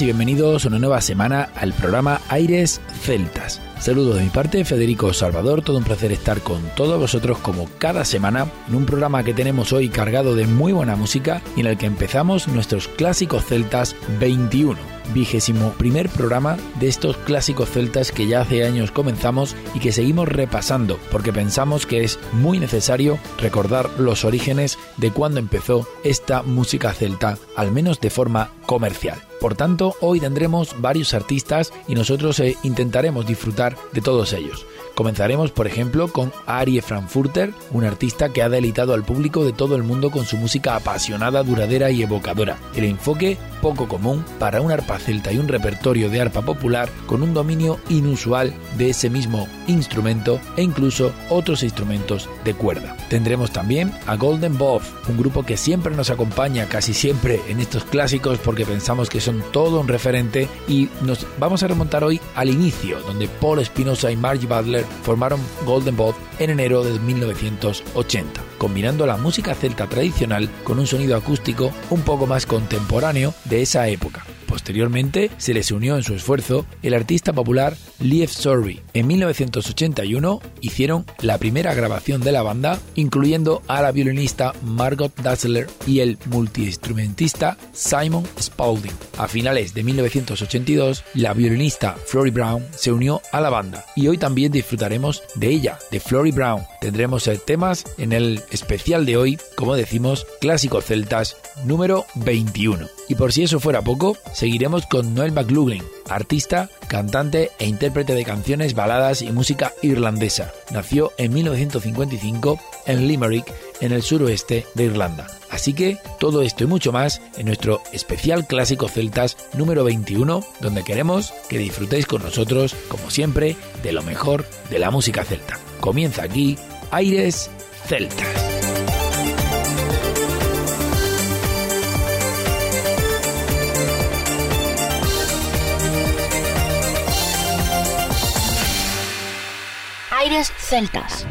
Y bienvenidos una nueva semana al programa Aires Celtas. Saludos de mi parte, Federico Salvador, todo un placer estar con todos vosotros como cada semana en un programa que tenemos hoy cargado de muy buena música y en el que empezamos nuestros clásicos celtas 21 vigésimo primer programa de estos clásicos celtas que ya hace años comenzamos y que seguimos repasando porque pensamos que es muy necesario recordar los orígenes de cuando empezó esta música celta, al menos de forma comercial. Por tanto, hoy tendremos varios artistas y nosotros eh, intentaremos disfrutar de todos ellos. Comenzaremos, por ejemplo, con Arie Frankfurter, un artista que ha deleitado al público de todo el mundo con su música apasionada, duradera y evocadora. El enfoque poco común para un arpa celta y un repertorio de arpa popular con un dominio inusual de ese mismo instrumento e incluso otros instrumentos de cuerda. Tendremos también a Golden Bob, un grupo que siempre nos acompaña casi siempre en estos clásicos porque pensamos que son todo un referente y nos vamos a remontar hoy al inicio, donde Paul Espinosa y Margie Butler formaron Golden Bob en enero de 1980, combinando la música celta tradicional con un sonido acústico un poco más contemporáneo de esa época. Posteriormente se les unió en su esfuerzo el artista popular Lief Sorry. En 1981 hicieron la primera grabación de la banda, incluyendo a la violinista Margot Dassler y el multiinstrumentista Simon Spaulding. A finales de 1982, la violinista Flory Brown se unió a la banda y hoy también disfrutaremos de ella, de Flory Brown. Tendremos temas en el especial de hoy, como decimos, clásicos celtas número 21. Y por si eso fuera poco, seguiremos con Noel McLaughlin, artista, cantante e intérprete de canciones, baladas y música irlandesa. Nació en 1955 en Limerick, en el suroeste de Irlanda. Así que todo esto y mucho más en nuestro especial clásico celtas número 21, donde queremos que disfrutéis con nosotros, como siempre, de lo mejor de la música celta. Comienza aquí Aires Celtas. Celtas.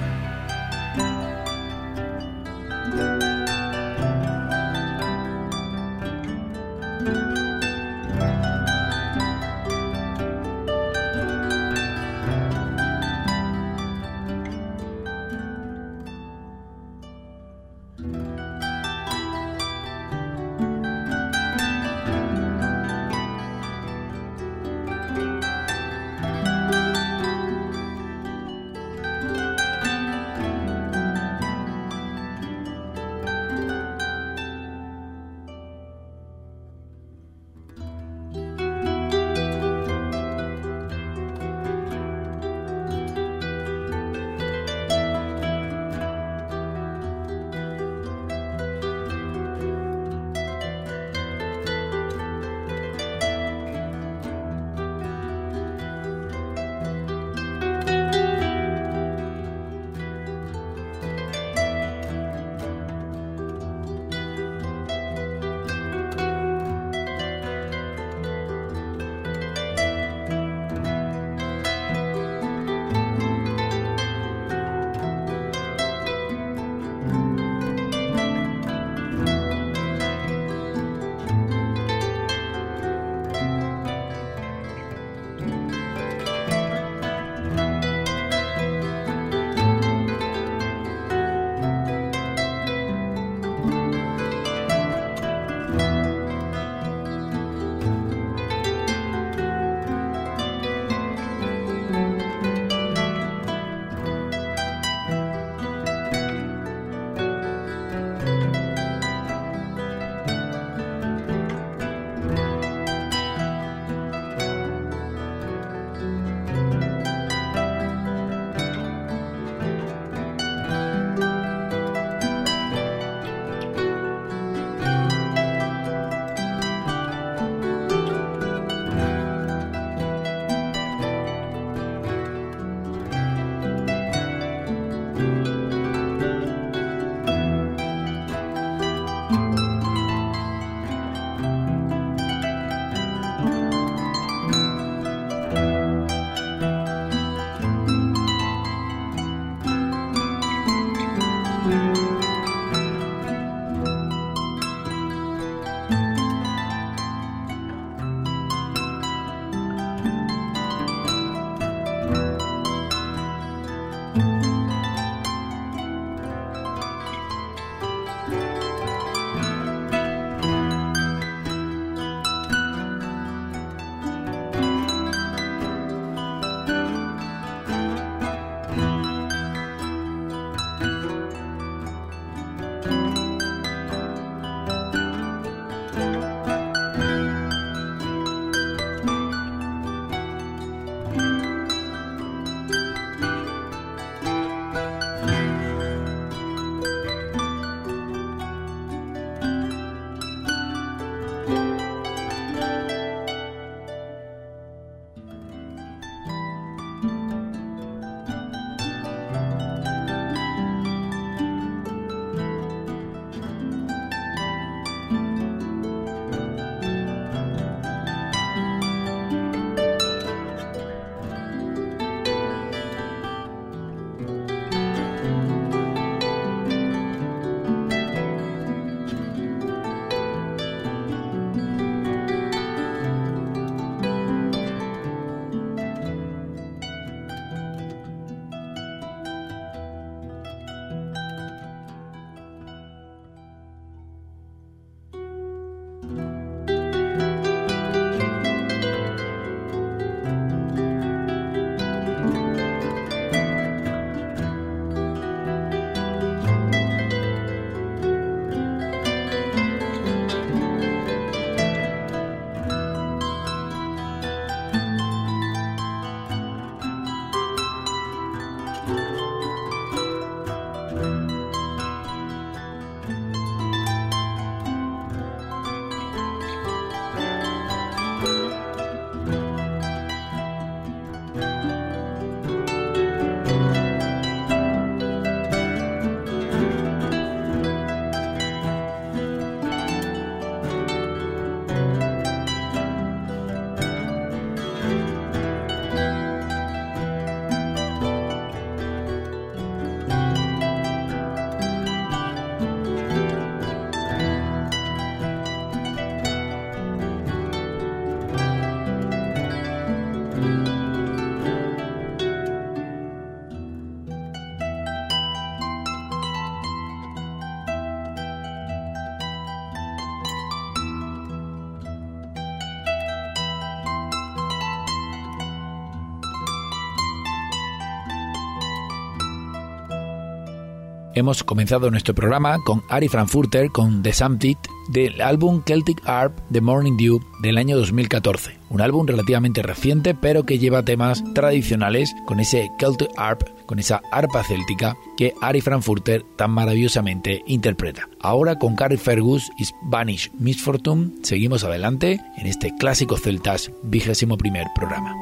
Hemos comenzado nuestro programa con Ari Frankfurter con The Samtit del álbum Celtic Harp The Morning Dew del año 2014. Un álbum relativamente reciente pero que lleva temas tradicionales con ese Celtic Harp, con esa arpa céltica que Ari Frankfurter tan maravillosamente interpreta. Ahora con Carrie Fergus y Spanish Misfortune seguimos adelante en este clásico celtas vigésimo primer programa.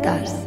vueltas.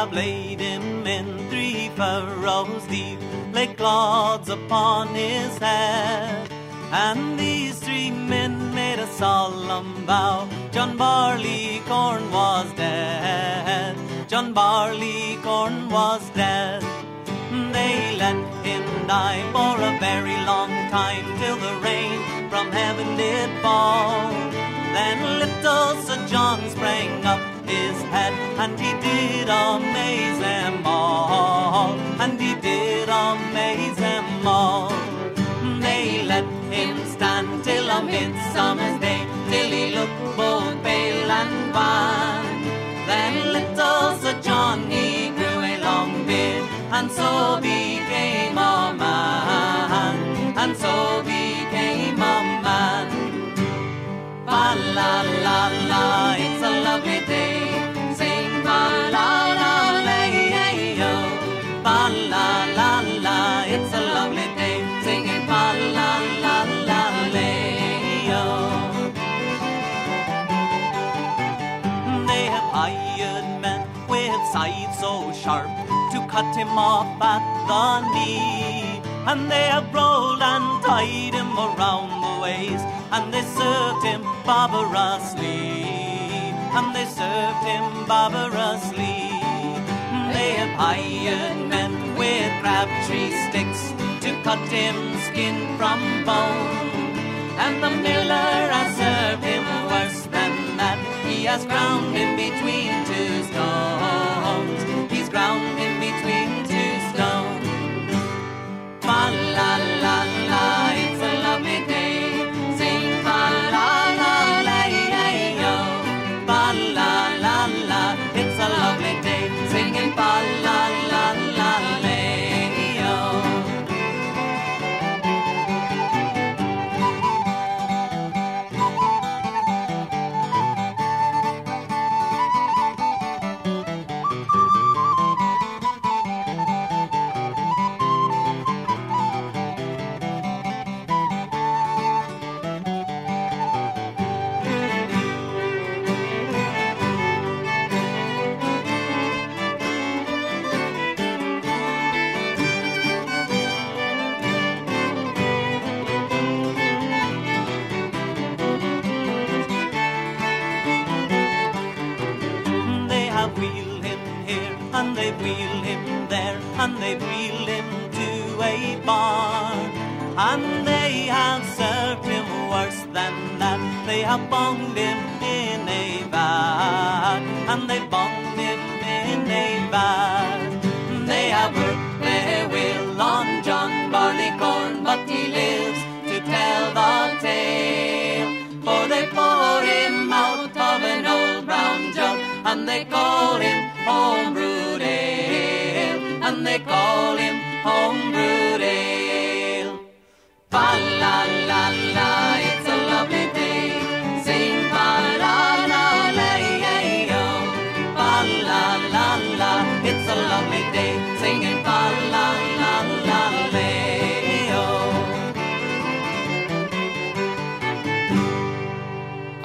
Have laid him in three furrows deep, laid clods upon his head. And these three men made a solemn vow John Barleycorn was dead. John Barleycorn was dead. They let him die for a very long time till the rain from heaven did fall. Then little Sir John sprang up his head, and he did amaze them all, and he did amaze them all. They let him stand till a midsummer's day, till he looked both pale and wan. Then little Sir John he grew a long beard, and so became a man, and so became a man. Fa la la la, with scythes so sharp to cut him off at the knee. And they have rolled and tied him around the waist, and they served him barbarously. And they served him barbarously. They have hired men with crabtree sticks to cut him skin from bone. And the miller has served him worse than that. He has ground him between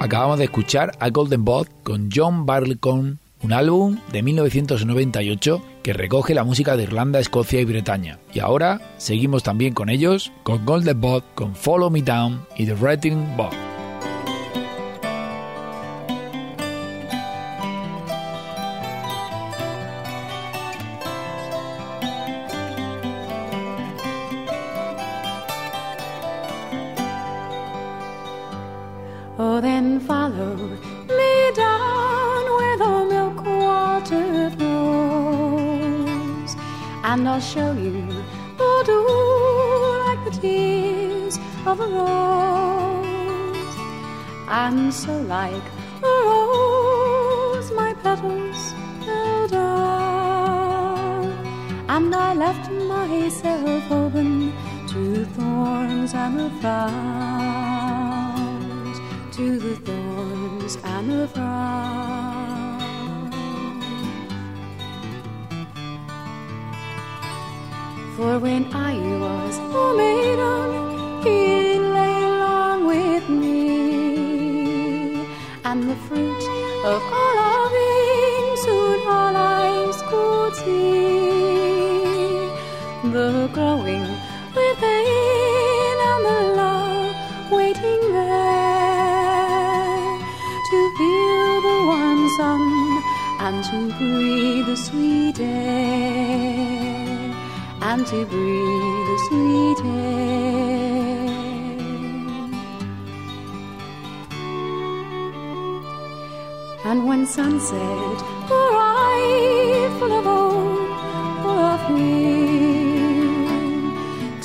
Acabamos de escuchar a Golden Bot con John Barleycorn, un álbum de 1998 que recoge la música de Irlanda, Escocia y Bretaña. Y ahora seguimos también con ellos, con Golden Bot, con Follow Me Down y The Writing Bot. And when sunset arrived full of full of fear,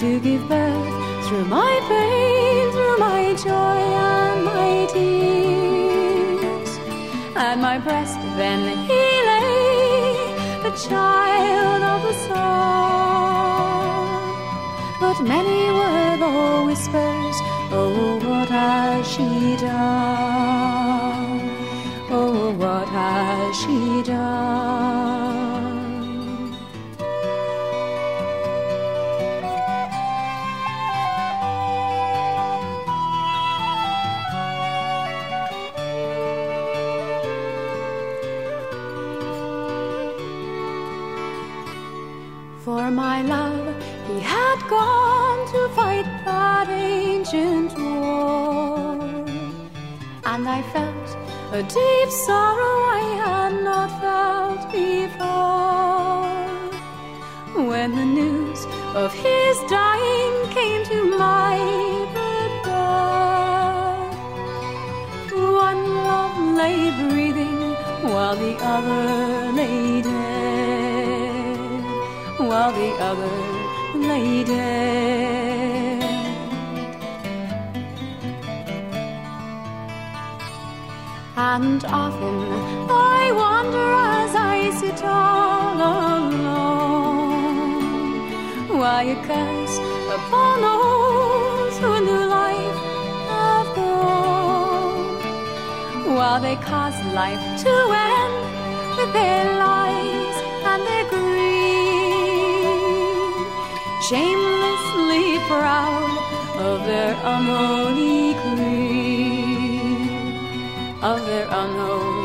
to give birth through my pain, through my joy and my tears, at my breast then he lay, the child of the sun. But many were the whispers, oh, what has she done? A deep sorrow I had not felt before. When the news of his dying came to my bedside, one love lay breathing while the other lay dead, while the other lay dead. And often I wonder as I sit all alone. Why a curse upon those who knew life have gone, while they cause life to end with their lies and their greed, shamelessly proud of their unholy greed, of their unholy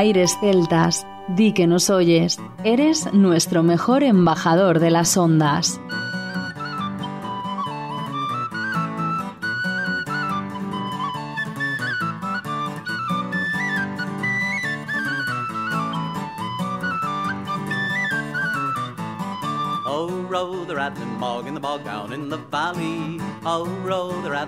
Aires celtas, di que nos oyes, eres nuestro mejor embajador de las ondas.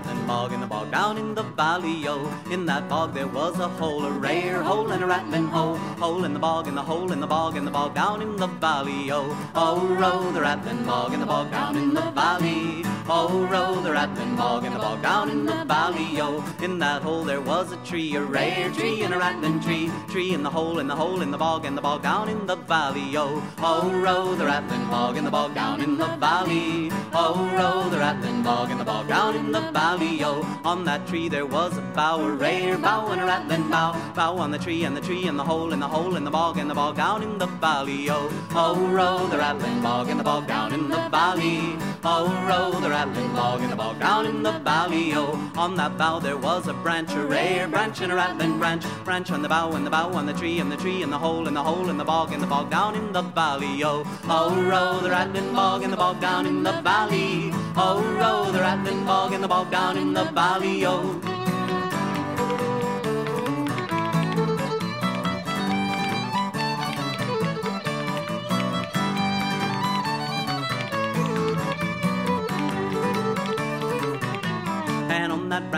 Rattling bog in the bog down in the valley. Oh, in that bog there was a hole, a rare hole and a rattling hole. Hole in the bog, in the hole in the bog, in the bog down in the valley. Oh, oh, row the rattling bog in the bog down in the valley. Oh, row the rattling bog in the bog down in the valley. Oh, in that hole there was a tree, a rare tree and a rattling tree. Tree in the hole, in the hole in the bog, in the bog down in the valley. Oh, oh, row the rattling bog in the bog down in the valley. Oh, row the rattling bog in the bog down in the valley. Oh, on that tree there was a bough, a rare bough and a rattling bough. Bough on the tree and the tree and the hole in the hole in the bog and the bog down in the valley. Oh, oh, row the rattling bog in the bog down in the valley. Oh, row the rattling bog in the bog down in the valley. Oh, on that bough there was a branch, a rare branch and a rattling branch. Branch on the bough and the bough on the tree and the tree and the hole in the hole in the bog and the bog down in the valley. Oh, oh, row the rattling bog in the bog down in the valley. Oh, row the rattling bog in the bog down in the valley.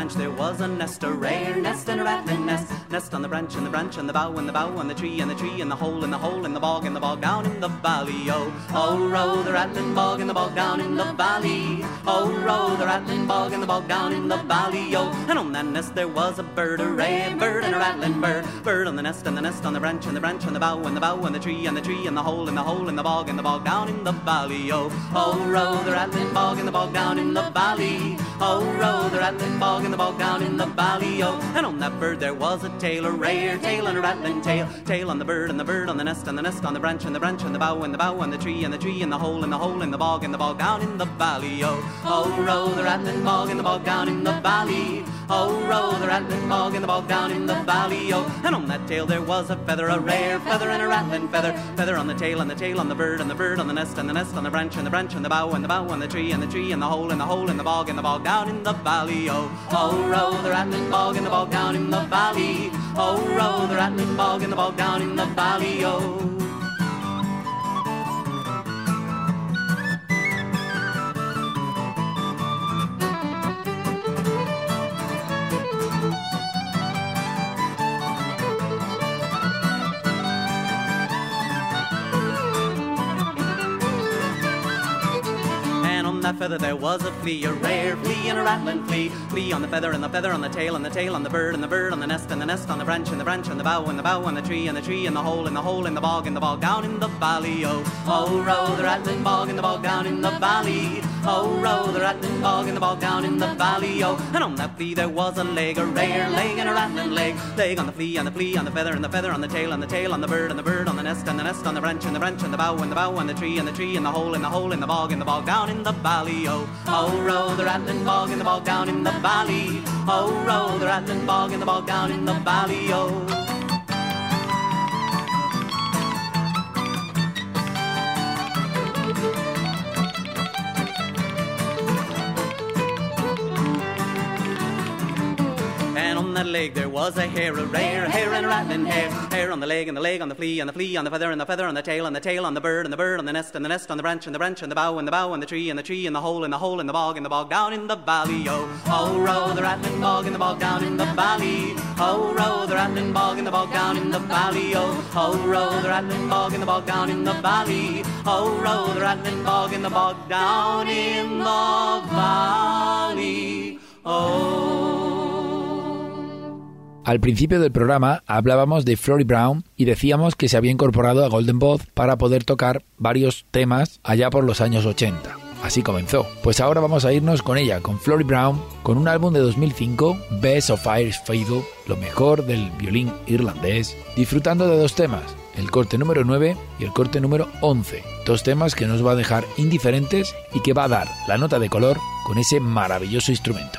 Branch there was a nest, a rare nest and a rattling nest. Nest on the branch and the branch and the bough and the bough on the tree and the tree and the hole and the hole in the bog and the bog down in the valley. Oh, oh, row the rattling bog in the bog down in the valley. Oh, row the rattling bog in the bog down in the valley. Oh, and on that nest there was a bird, a rare bird and a rattling bird. Bird on the nest and the nest on the branch and the branch and the bough and the bough and the tree and the tree and the hole and the hole in the bog and the bog down in the valley. Oh, oh, row the rattling bog in the bog down in the valley. Oh, row the rattling bog in the bog down in the valley, oh. And on that bird there was a tail, a rare tail and a rattling tail. Tail on the bird and the bird on the nest and the nest on the branch and the branch and the bough and the bough and the tree and the tree and the hole and the hole in the bog and the bog down in the valley, oh. Oh, row the rattling bog in the bog down in the valley. Oh, row the rattling bog in the bog down in the valley, oh. And on that tail there was a feather, a rare feather and a rattling feather. Feather on the tail and the tail on the bird and the bird on the nest and the nest on the branch and the branch and the bough and the bough on the tree and the tree and the hole and the hole in the bog and the bog down in the valley, oh. Oh, Oh, row the rattling bog in the bog down in the valley. Oh, row the rattling bog in the bog down in the valley, oh. Feather there was a flea, a rare flea and a rattling flea. Flea on the feather and the feather on the tail and the tail on the bird and the bird on the nest and the nest on the branch and the branch on the bough and the bough on the tree and the tree and the hole and the hole in the bog and the bog down in the valley. Oh, oh, row the rattling bog in the bog down in the valley. Oh, row the rattling bog in the bog down in the valley. Oh, and on that flea there was a leg, a rare leg and a rattling leg. Leg on the flea and the flea on the feather and the feather on the tail and the tail on the bird and the bird on the nest and the nest on the branch and the branch and the bough and the bough on the tree and the tree and the hole and the hole in the bog and the bog down in the valley. Oh, Oh, row the rattling bog in the bog down in the valley. Oh, row the rattling bog in the bog down in the valley. Oh. Leg there was a hair, a rare hair and a rattling hair. Hair on the leg and the leg on the flea and the flea on the feather and the feather on the tail and the tail on the bird and the bird on the nest and the nest on the branch and the branch and the bough and the bough and the tree and the tree and the hole and the hole in the bog and the bog down in the valley. Oh, oh, row the rattling bog in the bog down in the valley. Oh, row the rattling bog in the bog down in the valley. Oh, oh, row the rattling bog in the bog down in the valley. Oh, row the rattling bog in the bog down in the valley. Oh. Al principio del programa hablábamos de Flory Brown y decíamos que se había incorporado a Golden Boy para poder tocar varios temas allá por los años 80. Así comenzó. Pues ahora vamos a irnos con ella, con Flory Brown, con un álbum de 2005, Best of Irish Fiddle, lo mejor del violín irlandés, disfrutando de dos temas, el corte número 9 y el corte número 11. Dos temas que nos va a dejar indiferentes y que va a dar la nota de color con ese maravilloso instrumento.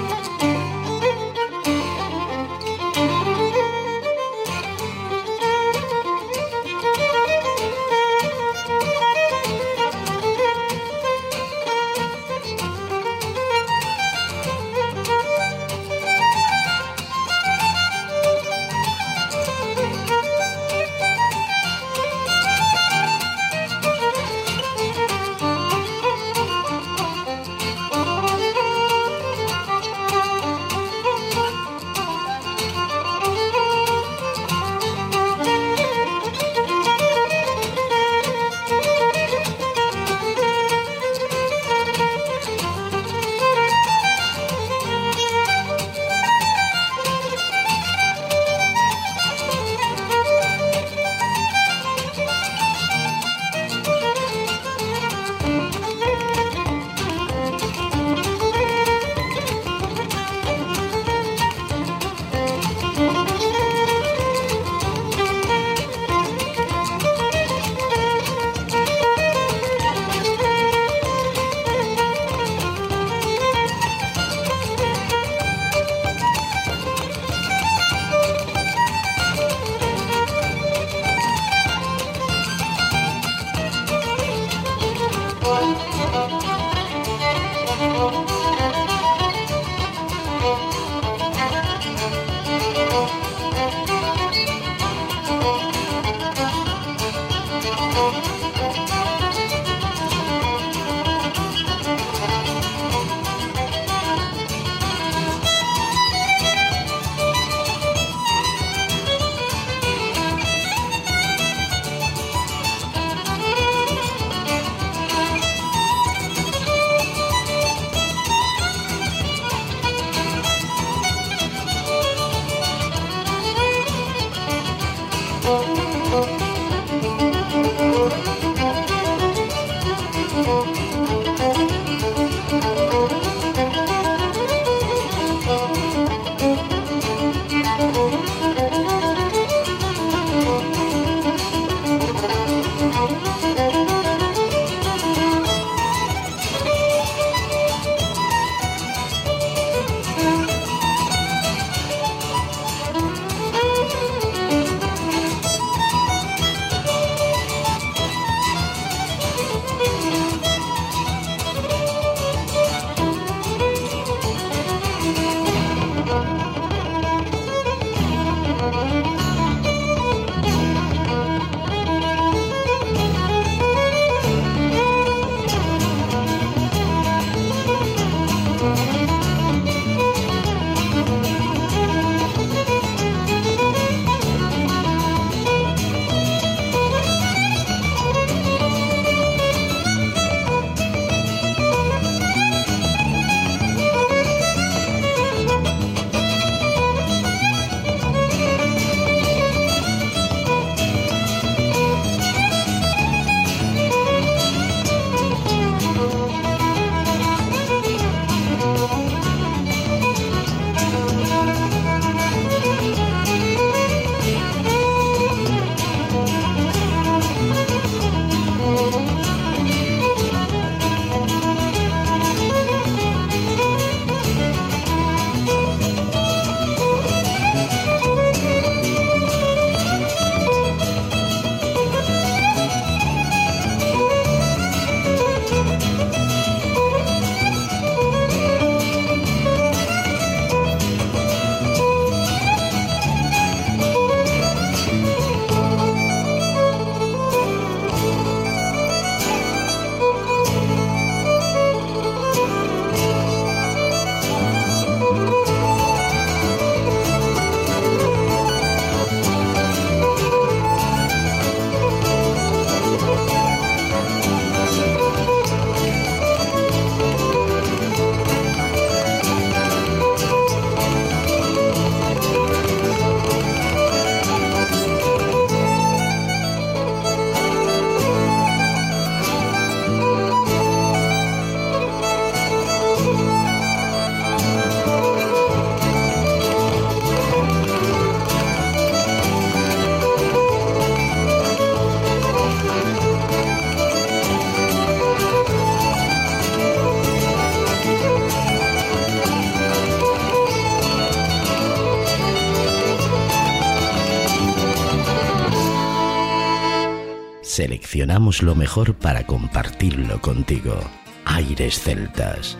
Seleccionamos lo mejor para compartirlo contigo. Aires Celtas.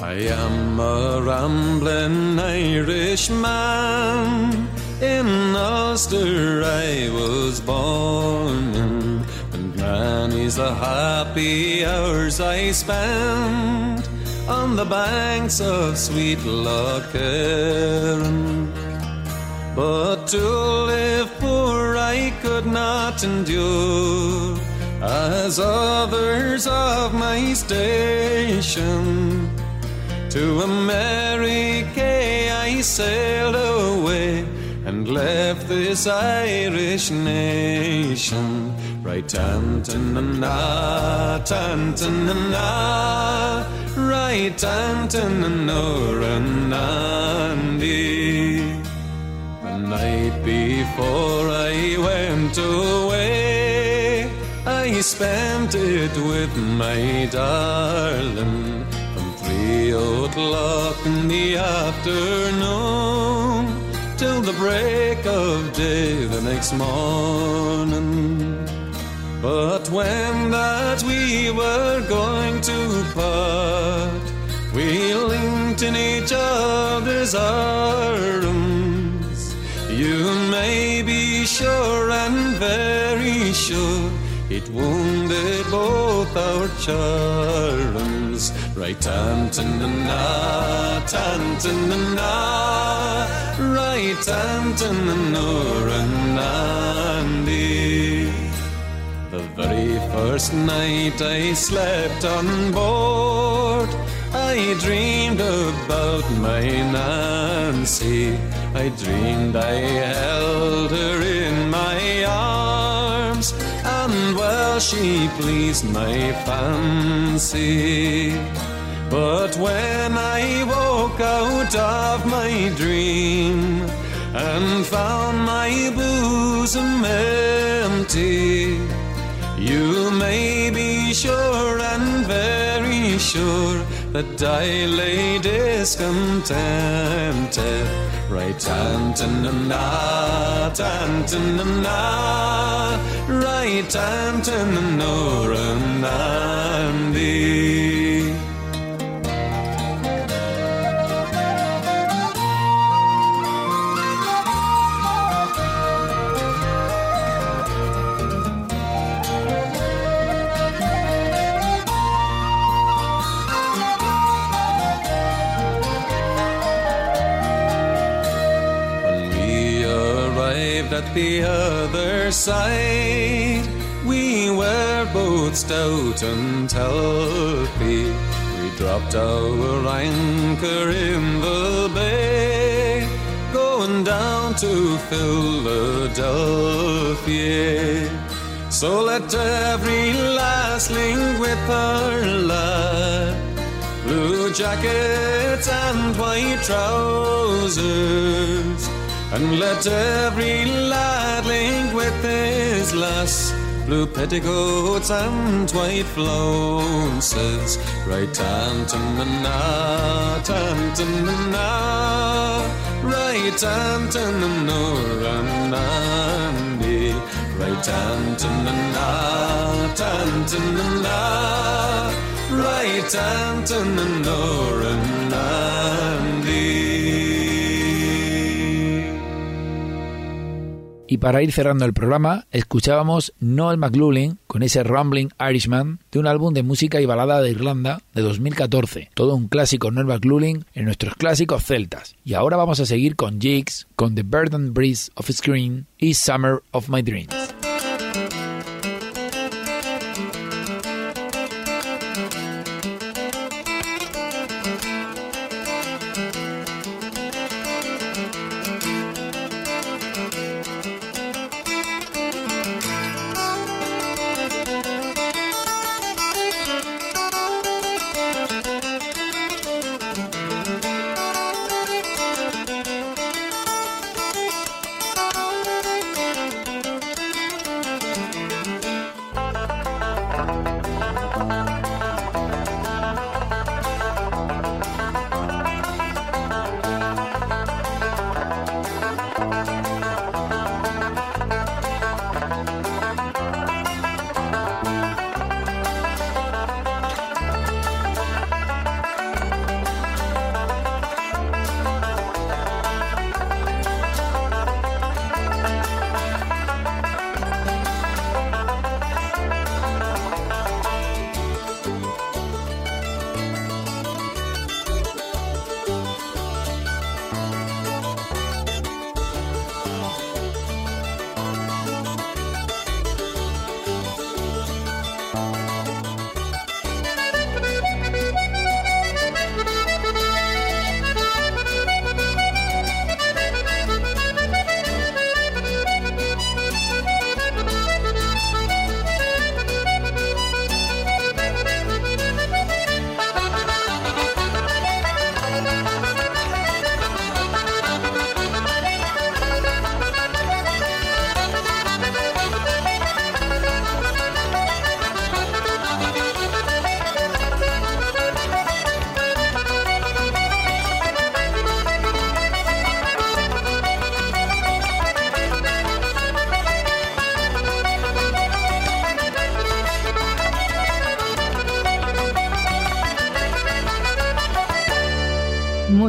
I am a rambling Irishman. In Ulster I was born, the happy hours I spent on the banks of sweet Lough Erne. But to live poor I could not endure, as others of my station. To America I sailed away and left this Irish nation. Right, Tantanana, Tantanana, right, Tantananoranandi. The night before I went away, I spent it with my darling From three o'clock in the afternoon till the break of day the next morning. But when that we were going to part, we linked in each other's arms. You may be sure and very sure it wounded both our charms. Right, tantanana, tantanana, right, tantananoranandi. The very first night I slept on board, I dreamed about my Nancy. I dreamed I held her in my arms, and well, she pleased my fancy. But when I woke out of my dream and found my bosom empty, sure and very sure that I lay discontented. Right, tantanana, tantanana, right, tantananoranandi. at the other side. We were both stout and healthy. We dropped our anchor in the bay, going down to Philadelphia. So let every lass link with her lad, blue jackets and white trousers. And let every lad link with his lass Blue petticoats and white flounces. Right tantanana, tantanana Right tantanana, ranandi Right tantanana, tantanana Right tantanana, ranandi Y para ir cerrando el programa, escuchábamos Noel McLaughlin con ese Rumbling Irishman de un álbum de música y balada de Irlanda de 2014. Todo un clásico Noel McLaughlin en nuestros clásicos celtas. Y ahora vamos a seguir con Jigs, con The Burden Breeze of Screen y Summer of My Dreams.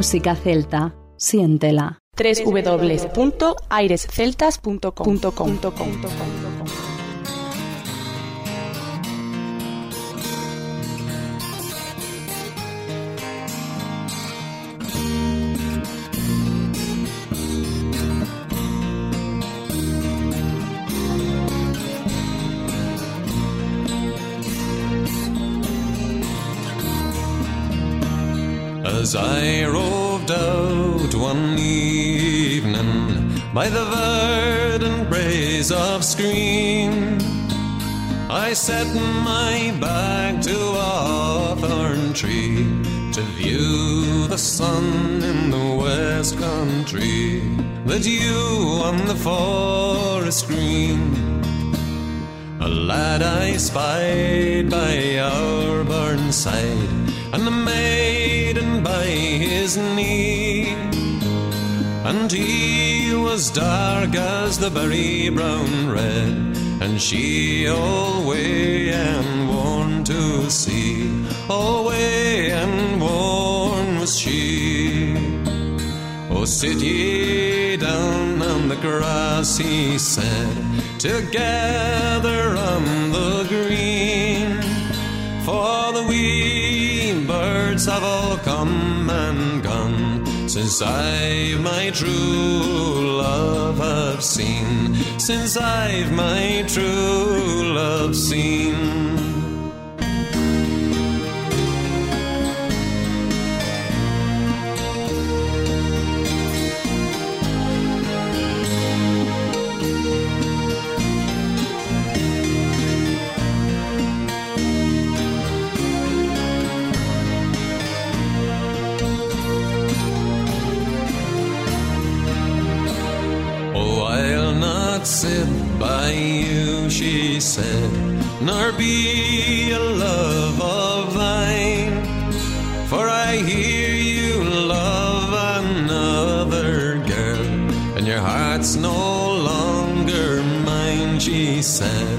Música celta. Siéntela. www.airesceltas.com. As I roved out one evening by the verdant braes of Screen, I set my back to a thorn tree to view the sun in the west country, the dew on the forest green. A lad I spied by our barn side, and a by his knee. And he was dark as the berry brown red, and she all and worn to see. All and worn was she. Oh, sit ye down on the grass, he said, together birds have all come and gone since I've my true love have seen. Since I've my true love seen. Sit by you, she said, nor be a love of thine. For I hear you love another girl, and your heart's no longer mine, she said.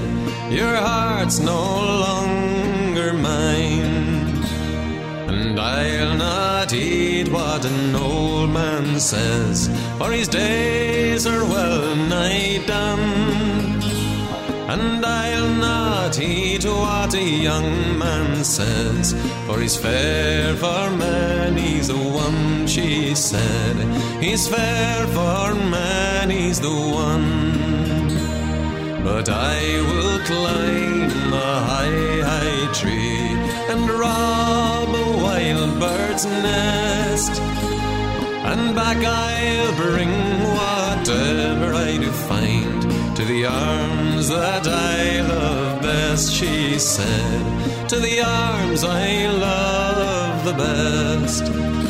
Your heart's no longer mine. And I'll not heed what an old man says, for his days are well nigh done. And I'll not heed what a young man says, for he's fair for man, he's the one, she said. He's fair for man, he's the one. But I will climb a high, high tree and rob a wild bird's nest. And back I'll bring whatever I do find to the arms that I love best, she said. To the arms I love the best.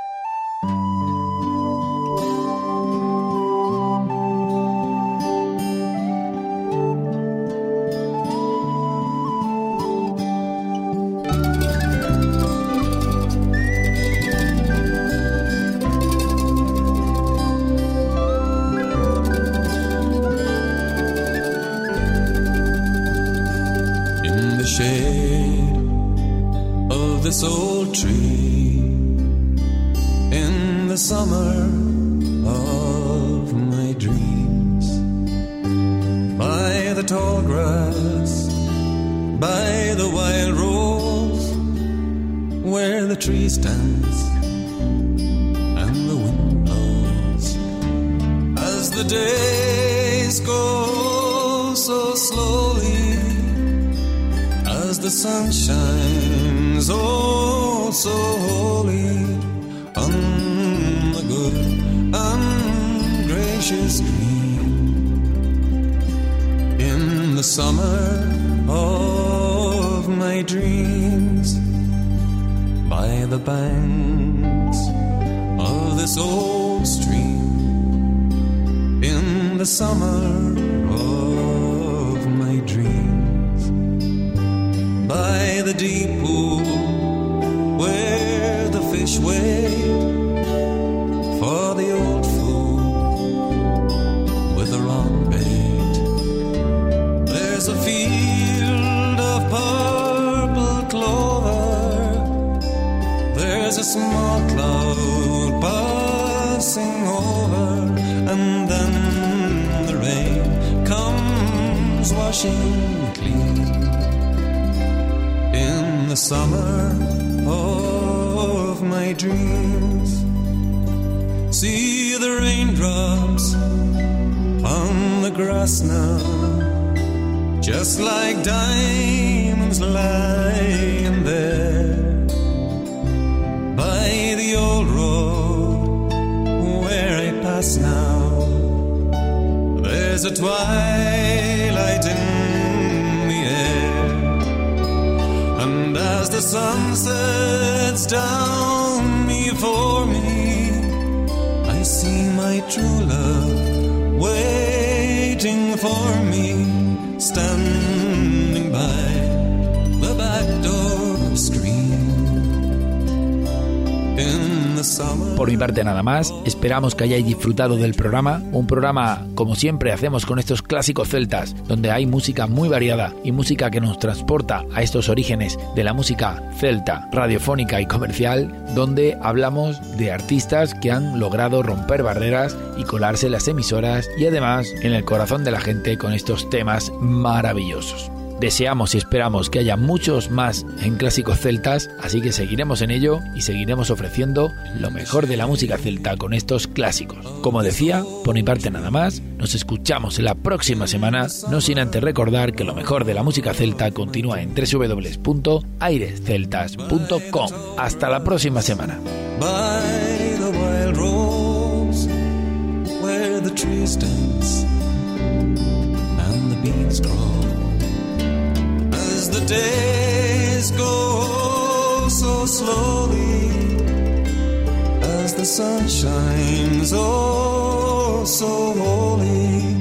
A small cloud passing over and then the rain comes washing clean in the summer of my dreams. See the raindrops on the grass now, just like diamonds lying there There's a twilight in the air, and as the sun sets down before me, I see my true love waiting for me, Por mi parte nada más, esperamos que hayáis disfrutado del programa, un programa como siempre hacemos con estos clásicos celtas, donde hay música muy variada y música que nos transporta a estos orígenes de la música celta, radiofónica y comercial, donde hablamos de artistas que han logrado romper barreras y colarse las emisoras y además en el corazón de la gente con estos temas maravillosos. Deseamos y esperamos que haya muchos más en clásicos celtas, así que seguiremos en ello y seguiremos ofreciendo lo mejor de la música celta con estos clásicos. Como decía, por mi parte nada más, nos escuchamos la próxima semana, no sin antes recordar que lo mejor de la música celta continúa en www.airesceltas.com. Hasta la próxima semana. Days go so slowly as the sun shines oh so holy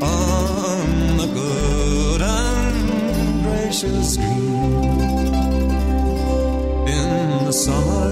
on the good and gracious green. In the summer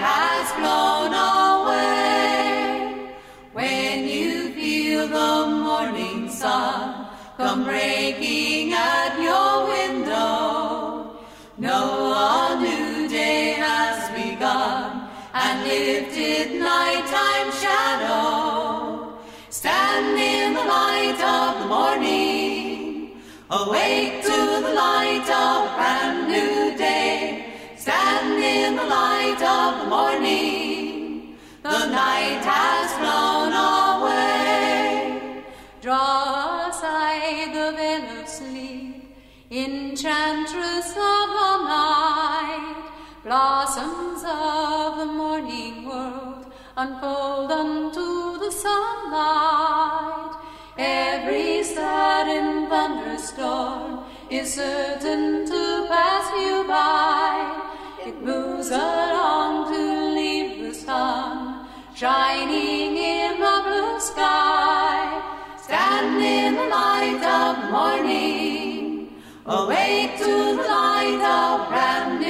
and lifted nighttime shadow. Stand in the light of the morning, awake to the light of a brand new day. Stand in the light of the morning, the night has flown away. Draw aside the veil of sleep, enchantress of the night. Blossoms unfold unto the sunlight. Every sudden thunderous storm is certain to pass you by. It moves along to leave the sun shining in the blue sky. Stand in the light of morning, awake to the light of brand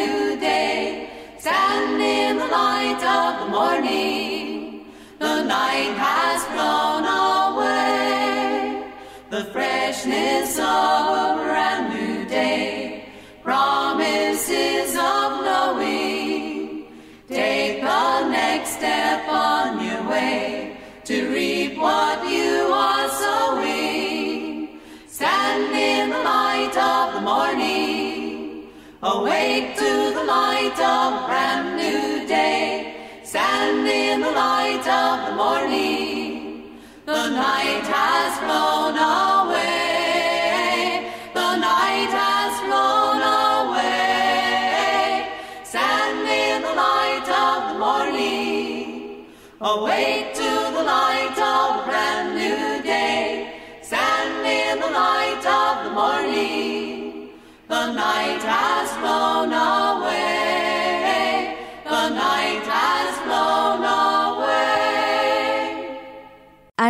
light of the morning, the night has flown away. the freshness of a brand new day, promises of knowing. Take the next step on your way to reap what you are sowing. Stand in the light of the morning, awake to the light of brand new day. Stand in the light of the morning. The night has flown away. The night has flown away. Stand in the light of the morning. Awake to the light of a brand new day. Stand in the light of the morning. The night has